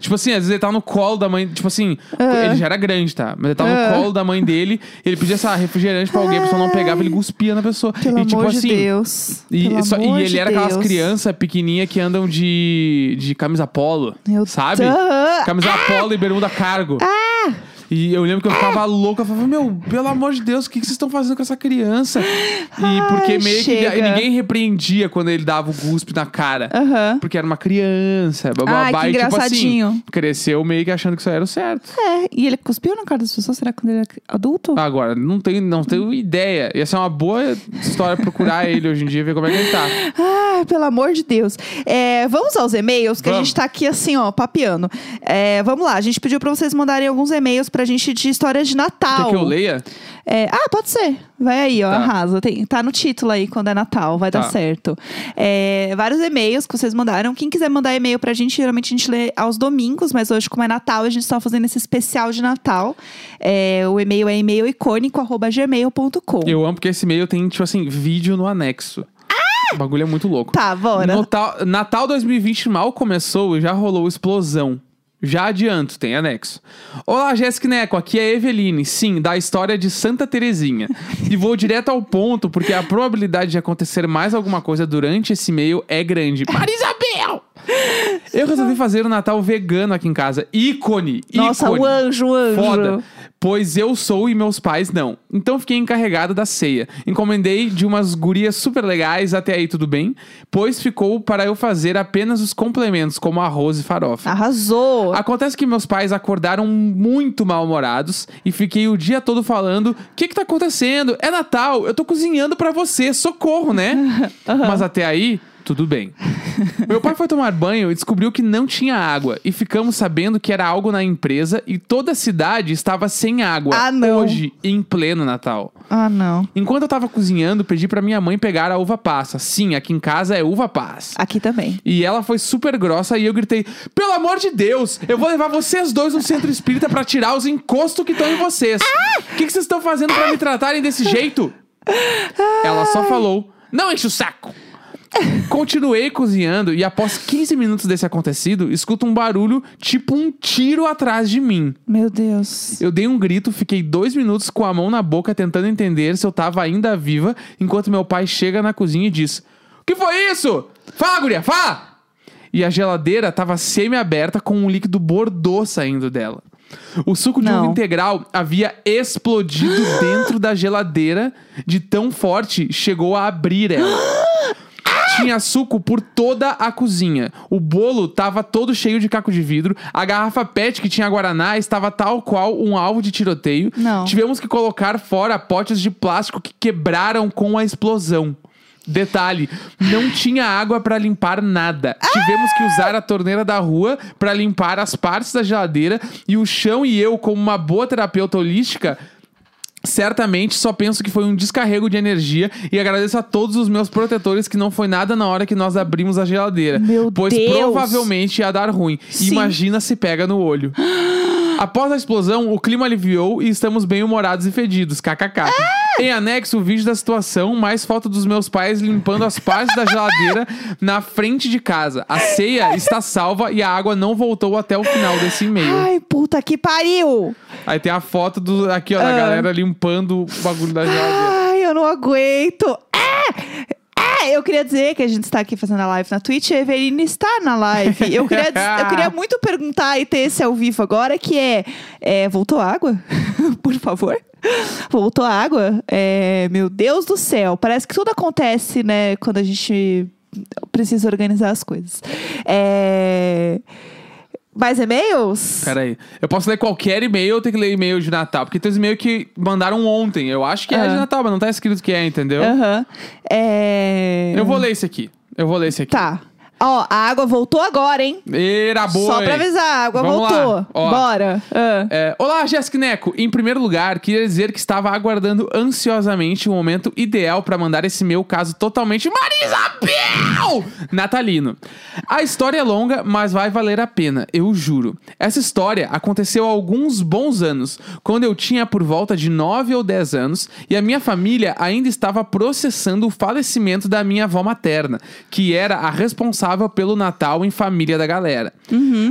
Speaker 1: Tipo assim, às vezes ele tava no colo da mãe. Tipo assim,
Speaker 2: Ah.
Speaker 1: ele já era grande, tá? Mas ele tava
Speaker 2: Ah.
Speaker 1: no colo da mãe dele, ele pedia, lá, refrigerante pra alguém, a pessoa não pegava, ele cuspia na pessoa.
Speaker 2: Pelo
Speaker 1: e tipo
Speaker 2: amor
Speaker 1: assim.
Speaker 2: de Deus.
Speaker 1: E,
Speaker 2: Pelo
Speaker 1: só- e
Speaker 2: amor
Speaker 1: ele
Speaker 2: de
Speaker 1: era aquelas
Speaker 2: Deus.
Speaker 1: crianças pequenininhas que andam de, de camisa polo,
Speaker 2: Meu
Speaker 1: sabe?
Speaker 2: Deus.
Speaker 1: Camisa polo e bermuda cargo.
Speaker 2: Ah!
Speaker 1: E eu lembro que eu ficava louca, eu falava, meu, pelo amor de Deus, o que, que vocês estão fazendo com essa criança? E porque
Speaker 2: Ai,
Speaker 1: meio
Speaker 2: chega.
Speaker 1: que ninguém repreendia quando ele dava o cuspe na cara.
Speaker 2: Aham.
Speaker 1: Porque era uma criança, bababá.
Speaker 2: Ai, que
Speaker 1: e tipo
Speaker 2: engraçadinho.
Speaker 1: assim, cresceu meio que achando que isso era o certo.
Speaker 2: É, e ele cuspiu na cara das pessoas? Será que quando ele era adulto?
Speaker 1: Agora, não tenho, não tenho ideia. Ia ser uma boa história procurar ele hoje em dia e ver como é que ele tá.
Speaker 2: Ai, pelo amor de Deus. É, vamos aos e-mails, que a
Speaker 1: Vamos.
Speaker 2: gente tá aqui assim, ó, papeando. É, vamos lá, a gente pediu pra vocês mandarem alguns e-mails pra gente de histórias de Natal.
Speaker 1: Quer que eu leia?
Speaker 2: É, ah, pode ser. Vai aí, ó,
Speaker 1: Tá.
Speaker 2: arrasa. Tem, tá no título aí quando é Natal, vai
Speaker 1: Tá.
Speaker 2: dar certo. É, vários e-mails que vocês mandaram. Quem quiser mandar e-mail pra gente, geralmente a gente lê aos domingos, mas hoje, como é Natal, a gente tá fazendo esse especial de Natal. É, o e-mail é e-mail icônico.gmail.com.
Speaker 1: Eu amo porque esse e-mail tem, tipo assim, vídeo no anexo. O bagulho é muito louco.
Speaker 2: Tá, bora.
Speaker 1: Natal, Natal 2020 mal começou e já rolou explosão. Já adianto, tem anexo. Olá, Jéssica Neco, aqui é a Eveline, sim, da história de Santa Terezinha. e vou direto ao ponto, porque a probabilidade de acontecer mais alguma coisa durante esse e-mail é grande. Marisabel! Eu resolvi fazer o Natal vegano aqui em casa. Ícone!
Speaker 2: Nossa,
Speaker 1: ícone.
Speaker 2: o anjo, o anjo.
Speaker 1: Foda. Pois eu sou e meus pais não. Então fiquei encarregado da ceia. Encomendei de umas gurias super legais, até aí tudo bem. Pois ficou para eu fazer apenas os complementos, como arroz e farofa.
Speaker 2: Arrasou.
Speaker 1: Acontece que meus pais acordaram muito mal-humorados e fiquei o dia todo falando: O que que tá acontecendo? É Natal, eu tô cozinhando pra você, socorro, né? Mas até aí, tudo bem. Meu pai foi tomar banho e descobriu que não tinha água. E ficamos sabendo que era algo na empresa e toda a cidade estava sem água.
Speaker 2: Ah, não.
Speaker 1: Hoje, em pleno Natal.
Speaker 2: Ah, não.
Speaker 1: Enquanto eu tava cozinhando, pedi pra minha mãe pegar a uva passa. Sim, aqui em casa é uva passa.
Speaker 2: Aqui também.
Speaker 1: E ela foi super grossa e eu gritei: Pelo amor de Deus, eu vou levar vocês dois no centro espírita pra tirar os encostos que estão em vocês. O que, que vocês estão fazendo pra me tratarem desse jeito? Ela só falou: Não enche o saco. Continuei cozinhando e após 15 minutos desse acontecido, escuto um barulho tipo um tiro atrás de mim.
Speaker 2: Meu Deus.
Speaker 1: Eu dei um grito, fiquei dois minutos com a mão na boca tentando entender se eu tava ainda viva, enquanto meu pai chega na cozinha e diz: O que foi isso? Fala, guria, fala! E a geladeira tava semi-aberta com um líquido bordô saindo dela. O suco de
Speaker 2: Não.
Speaker 1: uva integral havia explodido dentro da geladeira de tão forte chegou a abrir ela. tinha suco por toda a cozinha. O bolo tava todo cheio de caco de vidro. A garrafa PET que tinha Guaraná estava tal qual um alvo de tiroteio.
Speaker 2: Não.
Speaker 1: Tivemos que colocar fora potes de plástico que quebraram com a explosão. Detalhe, não tinha água pra limpar nada. Tivemos que usar a torneira da rua pra limpar as partes da geladeira e o chão e eu, como uma boa terapeuta holística, Certamente só penso que foi um descarrego de energia e agradeço a todos os meus protetores que não foi nada na hora que nós abrimos a geladeira.
Speaker 2: Meu
Speaker 1: pois
Speaker 2: Deus.
Speaker 1: provavelmente ia dar ruim.
Speaker 2: Sim.
Speaker 1: Imagina se pega no olho. Após a explosão, o clima aliviou e estamos bem humorados e fedidos. KKK. Em anexo, o vídeo da situação, mais foto dos meus pais limpando as partes da geladeira na frente de casa. A ceia está salva e a água não voltou até o final desse e-mail.
Speaker 2: Ai, puta que pariu!
Speaker 1: Aí tem a foto do, aqui, ó, da
Speaker 2: Ah.
Speaker 1: galera limpando o bagulho da geladeira.
Speaker 2: Ai, eu não aguento. É! É, eu queria dizer que a gente está aqui fazendo a live na Twitch e a Everine está na live. Eu queria, eu queria muito perguntar e ter esse ao vivo agora, que é... é, voltou água? Por favor? Voltou água? É, meu Deus do céu. Parece que tudo acontece, né, quando a gente precisa organizar as coisas. É... Mais e-mails?
Speaker 1: Pera aí. Eu posso ler qualquer e-mail ou tenho que ler e-mail de Natal? Porque tem os e-mails que mandaram ontem. Eu acho que é
Speaker 2: Ah.
Speaker 1: de Natal, mas não tá escrito que é, entendeu?
Speaker 2: Aham. É...
Speaker 1: Eu vou ler esse aqui. Eu vou ler esse aqui.
Speaker 2: Tá. Ó, a água voltou agora, hein?
Speaker 1: Era boa.
Speaker 2: Só pra avisar, a água
Speaker 1: Vamos lá.
Speaker 2: voltou.
Speaker 1: Ó.
Speaker 2: Bora. Ah.
Speaker 1: É, Olá, Jéssica Neco. Em primeiro lugar, queria dizer que estava aguardando ansiosamente o momento ideal para mandar esse meu caso totalmente Marisabel natalino. A história é longa, mas vai valer a pena, eu juro. Essa história aconteceu há alguns bons anos, quando eu tinha por volta de 9 ou 10 anos e a minha família ainda estava processando o falecimento da minha avó materna, que era a responsável pelo Natal em família da galera.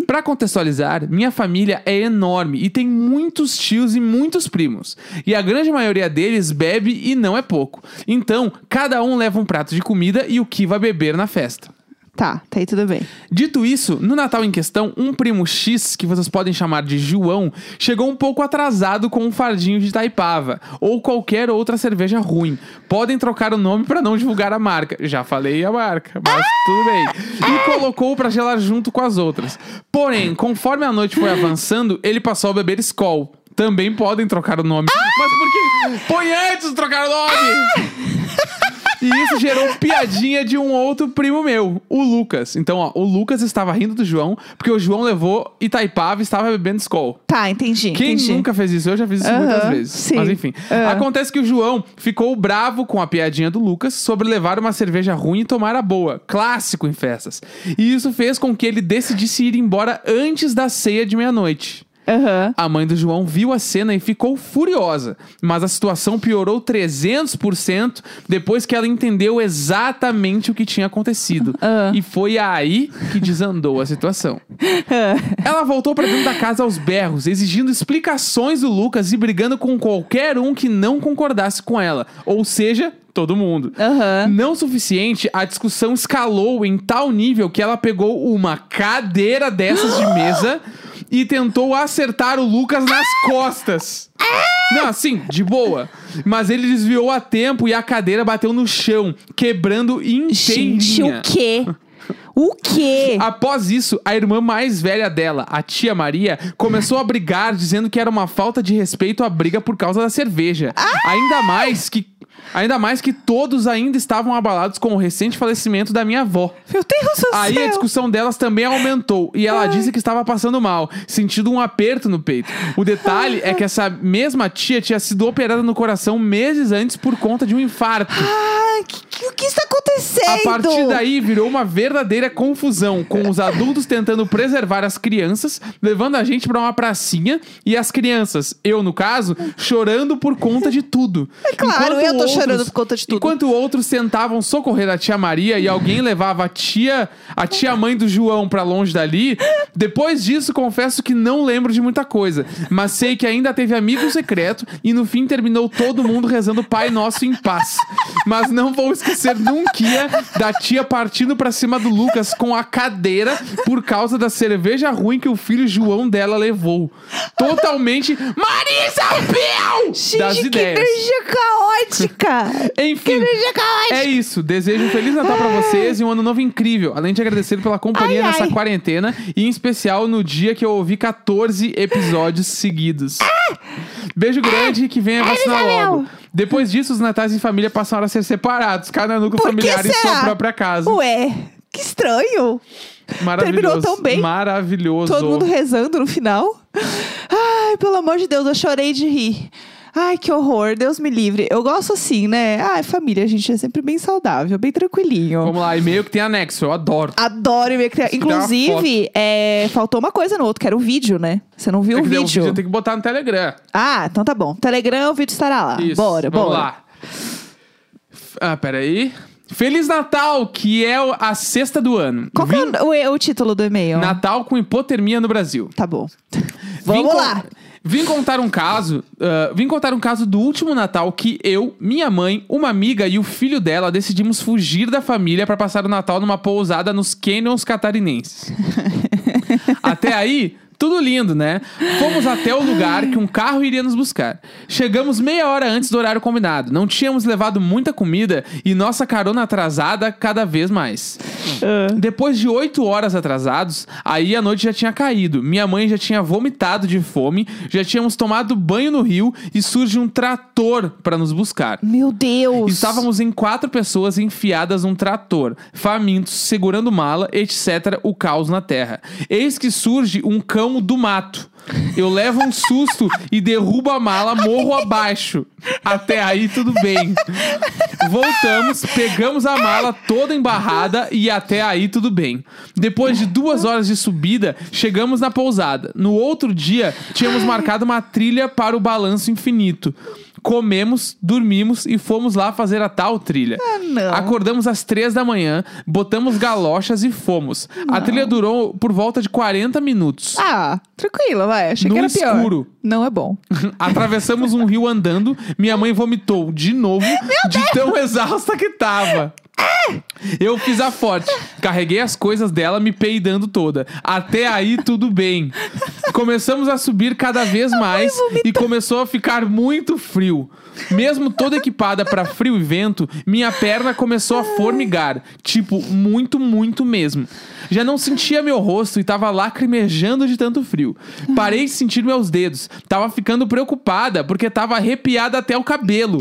Speaker 1: Pra contextualizar, minha família é enorme e tem muitos tios e muitos primos. E a grande maioria deles bebe e não é pouco. Então, cada um leva um prato de comida e o que vai beber na festa.
Speaker 2: Tá, tá aí tudo bem.
Speaker 1: Dito isso, no Natal em questão, um primo X, que vocês podem chamar de João, chegou um pouco atrasado com um fardinho de Taipava ou qualquer outra cerveja ruim. Podem trocar o nome pra não divulgar a marca. Já falei a marca, mas tudo bem. E colocou pra gelar junto com as outras. Porém, conforme a noite foi avançando, ele passou a beber Skol. Também podem trocar o nome. Mas por que? Põe antes de trocar o nome! E isso gerou piadinha de um outro primo meu, o Lucas. Então, ó, o Lucas estava rindo do João, porque o João levou Itaipava e estava bebendo Skol.
Speaker 2: Tá, entendi.
Speaker 1: Quem
Speaker 2: entendi.
Speaker 1: nunca fez isso? Eu já fiz isso muitas vezes.
Speaker 2: sim.
Speaker 1: Mas enfim. Acontece que o João ficou bravo com a piadinha do Lucas sobre levar uma cerveja ruim e tomar a boa. Clássico em festas. E isso fez com que ele decidisse ir embora antes da ceia de meia-noite.
Speaker 2: Aham.
Speaker 1: A mãe do João viu a cena e ficou furiosa, mas a situação piorou 300% depois que ela entendeu exatamente o que tinha acontecido.
Speaker 2: Ah.
Speaker 1: E foi aí que desandou a situação. Ela voltou pra dentro da casa aos berros, exigindo explicações do Lucas e brigando com qualquer um que não concordasse com ela, ou seja, todo mundo.
Speaker 2: Aham.
Speaker 1: Não o suficiente, a discussão escalou em tal nível que ela pegou uma cadeira dessas de mesa e tentou acertar o Lucas nas costas. Não, assim, de boa. Mas ele desviou a tempo e a cadeira bateu no chão, quebrando
Speaker 2: Gente,
Speaker 1: inteirinha.
Speaker 2: o quê? O quê?
Speaker 1: Após isso, a irmã mais velha dela, a tia Maria, começou a brigar, dizendo que era uma falta de respeito a briga por causa da cerveja. Ainda mais que. Ainda mais que todos ainda estavam abalados com o recente falecimento da minha avó.
Speaker 2: Meu Deus do
Speaker 1: Aí a
Speaker 2: céu.
Speaker 1: discussão delas também aumentou e ela disse que estava passando mal, sentindo um aperto no peito. O detalhe é que essa mesma tia tinha sido operada no coração meses antes por conta de um infarto.
Speaker 2: Ai, que, que- o que está acontecendo?
Speaker 1: A partir daí virou uma verdadeira confusão, com os adultos tentando preservar as crianças, levando a gente pra uma pracinha e as crianças, eu no caso, chorando por conta de tudo.
Speaker 2: É claro,
Speaker 1: Enquanto
Speaker 2: eu tô chorando por conta de tudo.
Speaker 1: Enquanto outros tentavam socorrer a tia Maria e alguém levava a tia, a tia mãe do João pra longe dali, depois disso confesso que não lembro de muita coisa, mas sei que ainda teve amigo secreto e no fim terminou todo mundo rezando Pai Nosso em paz. Mas não vou esquecer nunca da tia partindo pra cima do Lucas com a cadeira por causa da cerveja ruim que o filho João dela levou. Totalmente Marisa Bel! das
Speaker 2: Gente, que
Speaker 1: ideias. Enfim,
Speaker 2: caótica!
Speaker 1: é isso. Desejo um Feliz Natal pra vocês e um ano novo incrível. Além de agradecer pela companhia
Speaker 2: Ai,
Speaker 1: nessa
Speaker 2: ai.
Speaker 1: quarentena e em especial no dia que eu ouvi 14 episódios seguidos. Beijo grande e que venha vacinar
Speaker 2: Isabel.
Speaker 1: logo. Depois disso, os natais em família passaram a ser separados, cada núcleo
Speaker 2: Por que
Speaker 1: familiar em sua própria casa.
Speaker 2: Ué, que estranho.
Speaker 1: Maravilhoso.
Speaker 2: terminou tão bem.
Speaker 1: Maravilhoso.
Speaker 2: Todo mundo rezando no final. Ai, pelo amor de Deus, eu chorei de rir. Ai, que horror, Deus me livre. Eu gosto assim, né? Ai, família, a gente é sempre bem saudável, bem tranquilinho.
Speaker 1: Vamos lá, e-mail que tem anexo, eu adoro.
Speaker 2: Adoro ver que tem- Inclusive, é, faltou uma coisa no outro, que era o vídeo, né? Você não viu
Speaker 1: Tem
Speaker 2: o
Speaker 1: ter um
Speaker 2: vídeo?
Speaker 1: vídeo, tem que botar no Telegram.
Speaker 2: Ah, então tá bom. Telegram, o vídeo estará lá.
Speaker 1: Isso.
Speaker 2: Bora,
Speaker 1: Vamos
Speaker 2: bora.
Speaker 1: lá. Ah, peraí. Feliz Natal, que é a sexta do ano.
Speaker 2: Qual que
Speaker 1: Vim-
Speaker 2: é o, o- título do e-mail?
Speaker 1: Natal com hipotermia no Brasil.
Speaker 2: Tá bom.
Speaker 1: Vim
Speaker 2: Vamos
Speaker 1: con-
Speaker 2: lá.
Speaker 1: Vim contar um caso. ah, vim contar um caso do último Natal que eu, minha mãe, uma amiga e o filho dela decidimos fugir da família para passar o Natal numa pousada nos canyons catarinenses. Até aí, tudo lindo, né? Fomos até o lugar que um carro iria nos buscar. Chegamos meia hora antes do horário combinado. Não tínhamos levado muita comida e nossa carona atrasada cada vez mais. Depois de oito horas atrasados, aí a noite já tinha caído. Minha mãe já tinha vomitado de fome, já tínhamos tomado banho no rio e surge um trator para nos buscar.
Speaker 2: Meu Deus.
Speaker 1: Estávamos em quatro pessoas enfiadas num trator, famintos, segurando mala, etc. O caos na terra. Eis que surge um cão do mato. Eu levo um susto e derrubo a mala morro abaixo. Até aí tudo bem. Voltamos, pegamos a mala toda embarrada e até aí tudo bem. Depois de duas horas de subida, chegamos na pousada. No outro dia, tínhamos marcado uma trilha para o balanço infinito. Comemos, dormimos e fomos lá fazer a tal trilha.
Speaker 2: não.
Speaker 1: Acordamos às três da manhã, botamos galochas e fomos. A trilha durou por volta de 40 minutos.
Speaker 2: Ah, tranquilo, vai. Achei
Speaker 1: No
Speaker 2: que era pior.
Speaker 1: escuro.
Speaker 2: Não é bom.
Speaker 1: Atravessamos um rio andando. Minha mãe vomitou de novo, de tão exausta que tava. Eu fiz a forte, carreguei as coisas dela me peidando toda. Até aí tudo bem. Começamos a subir cada vez mais e começou a ficar muito frio. Mesmo toda equipada para frio e vento, minha perna começou a formigar, tipo muito, muito mesmo. Já não sentia meu rosto e tava lacrimejando de tanto frio. Parei de sentir meus dedos. Tava ficando preocupada porque tava arrepiada até o cabelo.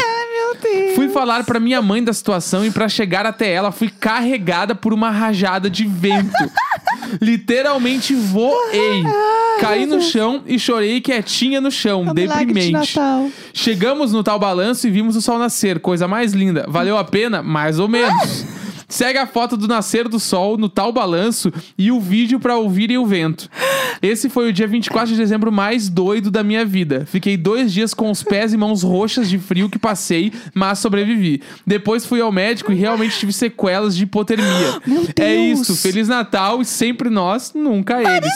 Speaker 2: Deus.
Speaker 1: Fui falar pra minha mãe da situação e pra chegar até ela fui carregada por uma rajada de vento. Literalmente voei. Caí no chão e chorei quietinha no chão,
Speaker 2: É um de
Speaker 1: deprimente.
Speaker 2: Natal.
Speaker 1: Chegamos no tal balanço e vimos o sol nascer, coisa mais linda. Valeu a pena? Mais ou menos. Segue a foto do nascer do sol no tal balanço e o vídeo pra ouvirem o vento. Esse foi o dia 24 de dezembro mais doido da minha vida. Fiquei dois dias com os pés e mãos roxas de frio que passei, mas sobrevivi. Depois fui ao médico e realmente tive sequelas de hipotermia.
Speaker 2: Meu
Speaker 1: É
Speaker 2: Deus.
Speaker 1: isso. Feliz Natal e sempre nós, nunca eles.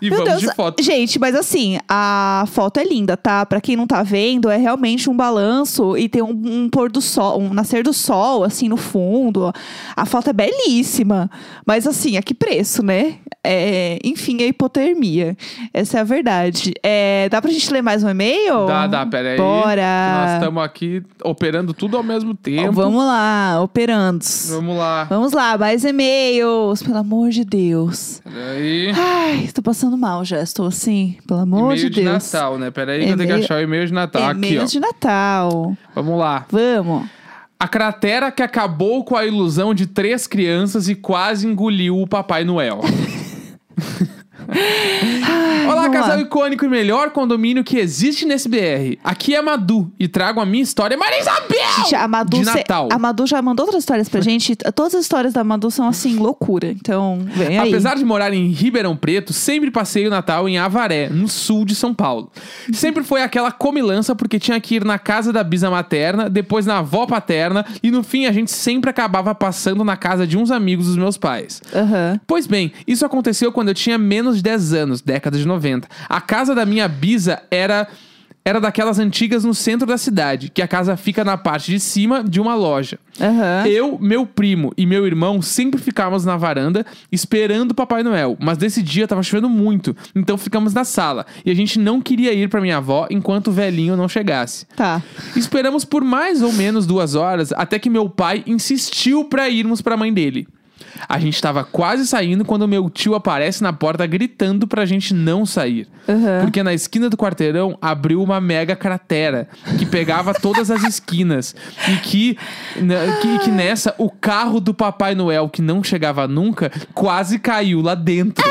Speaker 1: E
Speaker 2: Meu
Speaker 1: vamos
Speaker 2: Deus.
Speaker 1: de foto.
Speaker 2: Gente, mas assim, a foto é linda, tá? Pra quem não tá vendo, é realmente um balanço e tem um, um pôr do sol, um nascer do sol, assim, no fundo. A foto é belíssima. Mas assim, a que preço, né? É, enfim, a hipotermia. Essa é a verdade. É, dá pra gente ler mais um e-mail?
Speaker 1: Dá, dá, pera aí.
Speaker 2: Bora.
Speaker 1: Nós estamos aqui operando tudo ao mesmo tempo.
Speaker 2: Vamos lá, operandos.
Speaker 1: Vamos lá.
Speaker 2: Vamos lá, mais e-mails, pelo amor de Deus.
Speaker 1: Peraí.
Speaker 2: Ai, tô passando mal já, estou assim, pelo amor
Speaker 1: e-mail
Speaker 2: de
Speaker 1: de
Speaker 2: Deus.
Speaker 1: Natal, né? Peraí que eu tenho que
Speaker 2: E-mail-
Speaker 1: achar o e-mail de Natal. Aqui, ó.
Speaker 2: E-mails de Natal.
Speaker 1: Vamos lá.
Speaker 2: Vamos.
Speaker 1: A cratera que acabou com a ilusão de três crianças e quase engoliu o Papai Noel. Olá, casal
Speaker 2: lá.
Speaker 1: icônico e melhor condomínio que existe nesse BR. Aqui é Madu e trago a minha história Maria Isabel!
Speaker 2: Gente, a Madu,
Speaker 1: de
Speaker 2: cê-
Speaker 1: Natal.
Speaker 2: a Madu já mandou outras histórias pra gente. Todas as histórias da Madu são assim, loucura. Então, vem aí.
Speaker 1: Apesar de morar em Ribeirão Preto, sempre passei o Natal em Avaré, no sul de São Paulo. Sempre foi aquela comilança porque tinha que ir na casa da bisa materna, depois na avó paterna e no fim a gente sempre acabava passando na casa de uns amigos dos meus pais.
Speaker 2: Aham.
Speaker 1: Pois bem, isso aconteceu quando eu tinha menos de 10 anos, década de 90. A casa da minha bisa era era daquelas antigas no centro da cidade, que a casa fica na parte de cima de uma loja.
Speaker 2: Aham.
Speaker 1: Eu, meu primo e meu irmão sempre ficávamos na varanda esperando o Papai Noel, mas desse dia tava chovendo muito, então ficamos na sala e a gente não queria ir pra minha avó enquanto o velhinho não chegasse.
Speaker 2: Tá.
Speaker 1: Esperamos por mais ou menos duas horas até que meu pai insistiu pra irmos pra mãe dele. A gente tava quase saindo quando meu tio aparece na porta gritando pra gente não sair.
Speaker 2: Aham.
Speaker 1: Porque na esquina do quarteirão abriu uma mega cratera que pegava todas as esquinas. E que, na- que, que nessa o carro do Papai Noel, que não chegava nunca, quase caiu lá dentro.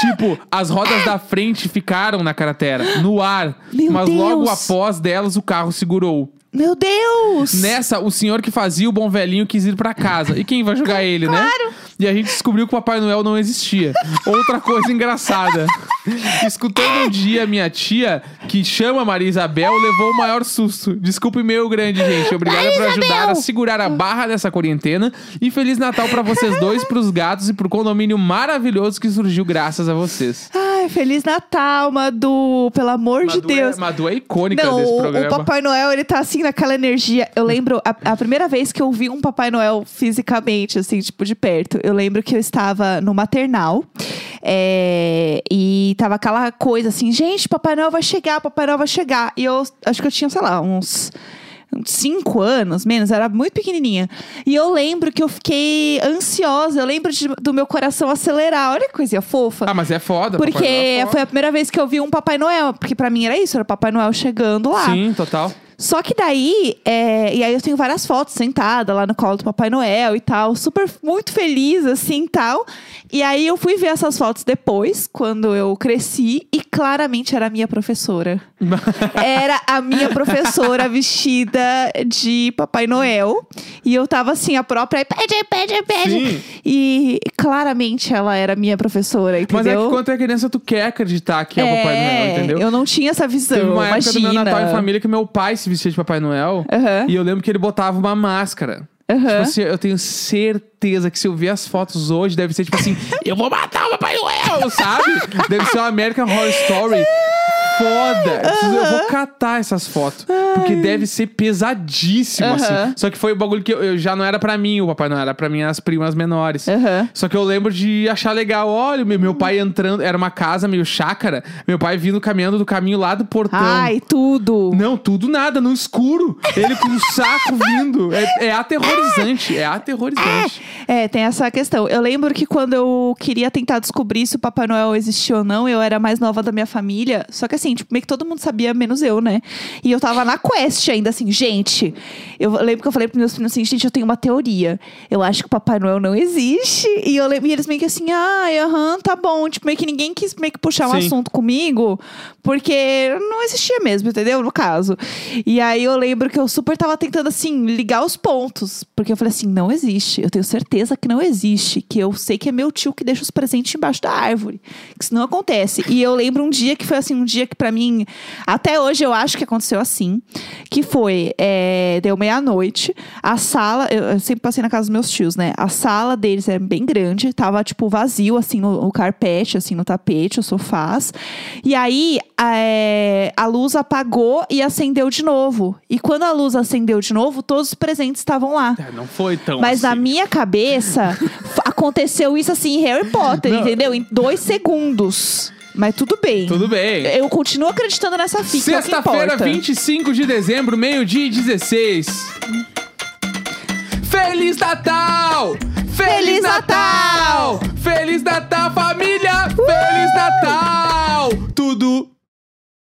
Speaker 1: Tipo, as rodas da frente ficaram na cratera, no ar.
Speaker 2: Meu
Speaker 1: mas logo
Speaker 2: Deus.
Speaker 1: após delas o carro segurou.
Speaker 2: Meu Deus!
Speaker 1: Nessa, o senhor que fazia o bom velhinho quis ir pra casa. E quem vai julgar ele, né? E a gente descobriu que o Papai Noel não existia. Outra coisa engraçada. Escutando um dia minha tia, que chama Maria Isabel, levou o maior susto. Desculpe meu grande, gente. Obrigada por ajudar
Speaker 2: Isabel!
Speaker 1: a segurar a barra dessa quarentena. E Feliz Natal pra vocês dois, pros gatos e pro condomínio maravilhoso que surgiu graças a vocês.
Speaker 2: Ai, Feliz Natal, Madu. Pelo amor de
Speaker 1: Madu é,
Speaker 2: Deus.
Speaker 1: Madu é icônica
Speaker 2: Não,
Speaker 1: desse programa.
Speaker 2: o Papai Noel, ele tá assim naquela energia. Eu lembro a, a primeira vez que eu vi um Papai Noel fisicamente, assim, tipo, de perto. Eu lembro que eu estava no maternal. é, e tava aquela coisa assim, gente, Papai Noel vai chegar, Papai Noel vai chegar. E eu acho que eu tinha, sei lá, uns. Cinco anos, menos, era muito pequenininha. E eu lembro que eu fiquei ansiosa. Eu lembro de- do meu coração acelerar. Olha que coisinha fofa.
Speaker 1: Ah, mas é foda. Papai
Speaker 2: Porque
Speaker 1: é foda.
Speaker 2: foi a primeira vez que eu vi um Papai Noel. Porque pra mim era isso, era Papai Noel chegando lá.
Speaker 1: Sim, total.
Speaker 2: Só que daí, é, e aí eu tenho várias fotos sentada lá no colo do Papai Noel e tal, super, muito feliz assim e tal. E aí eu fui ver essas fotos depois, quando eu cresci, e claramente era a minha professora. Era a minha professora vestida de Papai Noel. E eu tava assim, a própria, pede, pede, pede.
Speaker 1: Sim.
Speaker 2: E claramente ela era a minha professora, entendeu?
Speaker 1: Mas é que quando é criança, tu quer acreditar que é, o Papai Noel, entendeu?
Speaker 2: Eu não tinha essa visão,
Speaker 1: Teve uma época do
Speaker 2: imagina.
Speaker 1: meu Natal em família que meu pai se vestia de Papai Noel.
Speaker 2: Aham.
Speaker 1: E eu lembro que ele botava uma máscara.
Speaker 2: Aham.
Speaker 1: Tipo assim, eu tenho certeza que se eu ver as fotos hoje, deve ser tipo assim: eu vou matar o Papai Noel, sabe? deve ser uma American Horror Story. Foda! Eu preciso- Eu vou catar essas fotos. Porque deve ser pesadíssimo,
Speaker 2: Aham.
Speaker 1: assim. Só que foi o bagulho que eu, eu- já não era pra mim o Papai Noel, era pra minhas primas menores.
Speaker 2: Aham.
Speaker 1: Só que eu lembro de achar legal. Olha, meu, meu pai entrando. Era uma casa meio chácara. Meu pai vindo caminhando do caminho lá do portão.
Speaker 2: Ai, tudo.
Speaker 1: Não, tudo nada, no escuro. Ele com um saco vindo. É, é aterrorizante. É aterrorizante.
Speaker 2: É, tem essa questão. Eu lembro que quando eu queria tentar descobrir se o Papai Noel existia ou não, eu era mais nova da minha família. Só que assim, tipo, meio que todo mundo sabia, menos eu, né? E eu tava na quest ainda, assim, gente. Eu lembro que eu falei pros meus primos assim, gente, eu tenho uma teoria. Eu acho que o Papai Noel não existe. E, eu lembro, e eles meio que assim, ai, aham, tá bom. Tipo, meio que ninguém quis meio que puxar um
Speaker 1: Sim.
Speaker 2: assunto comigo, porque não existia mesmo, entendeu? No caso. E aí eu lembro que eu super tava tentando, assim, ligar os pontos. Porque eu falei assim, não existe. Eu tenho certeza que não existe. Que eu sei que é meu tio que deixa os presentes embaixo da árvore. Que isso não acontece. E eu lembro um dia que foi, assim, um dia que pra mim... Até hoje eu acho que aconteceu assim. Que foi, é, deu meia-noite. A sala... Eu, eu sempre passei na casa dos meus tios, né? A sala deles era bem grande. Tava, tipo, vazio, assim, no, no carpete, assim, no tapete, os sofás. E aí, é, a luz apagou e acendeu de novo. E quando a luz acendeu de novo, todos os presentes estavam lá.
Speaker 1: É, não foi tão
Speaker 2: Mas na
Speaker 1: assim.
Speaker 2: minha cabeça, aconteceu isso assim em Harry Potter,
Speaker 1: Não.
Speaker 2: entendeu? Em dois segundos. Mas tudo bem.
Speaker 1: Tudo bem.
Speaker 2: Eu continuo acreditando nessa fica. é
Speaker 1: Sexta-feira,
Speaker 2: importa.
Speaker 1: 25 de dezembro, meio-dia e 16. Feliz Natal!
Speaker 2: Feliz Natal!
Speaker 1: Feliz Natal, família! Feliz Natal! Tudo